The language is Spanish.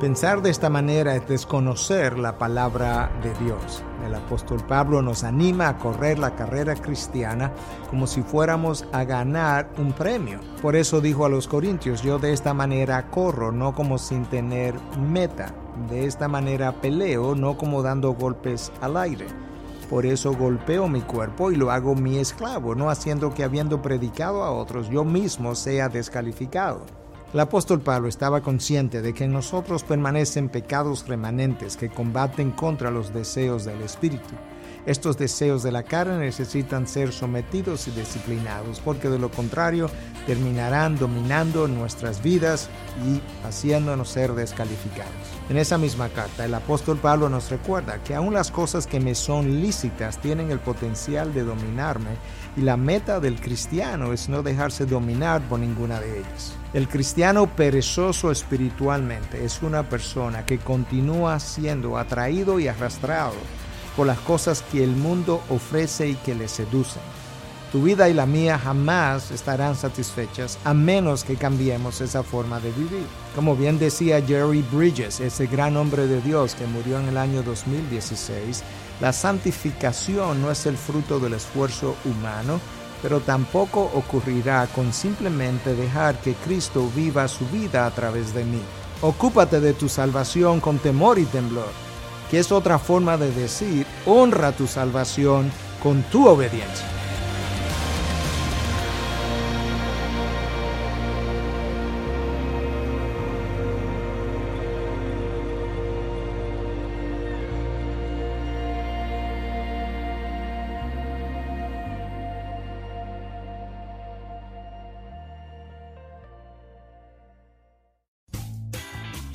Pensar de esta manera es desconocer la palabra de Dios. El apóstol Pablo nos anima a correr la carrera cristiana como si fuéramos a ganar un premio. Por eso dijo a los corintios, yo de esta manera corro, no como sin tener meta. De esta manera peleo, no como dando golpes al aire. Por eso golpeo mi cuerpo y lo hago mi esclavo, no haciendo que habiendo predicado a otros yo mismo sea descalificado. El apóstol Pablo estaba consciente de que en nosotros permanecen pecados remanentes que combaten contra los deseos del Espíritu. Estos deseos de la carne necesitan ser sometidos y disciplinados, porque de lo contrario terminarán dominando nuestras vidas y haciéndonos ser descalificados. En esa misma carta, el apóstol Pablo nos recuerda que aún las cosas que me son lícitas tienen el potencial de dominarme y la meta del cristiano es no dejarse dominar por ninguna de ellas. El cristiano perezoso espiritualmente es una persona que continúa siendo atraído y arrastrado por las cosas que el mundo ofrece y que le seducen. Tu vida y la mía jamás estarán satisfechas a menos que cambiemos esa forma de vivir. Como bien decía Jerry Bridges, ese gran hombre de Dios que murió en el año 2016, la santificación no es el fruto del esfuerzo humano, pero tampoco ocurrirá con simplemente dejar que Cristo viva su vida a través de mí. Ocúpate de tu salvación con temor y temblor que es otra forma de decir, honra tu salvación con tu obediencia.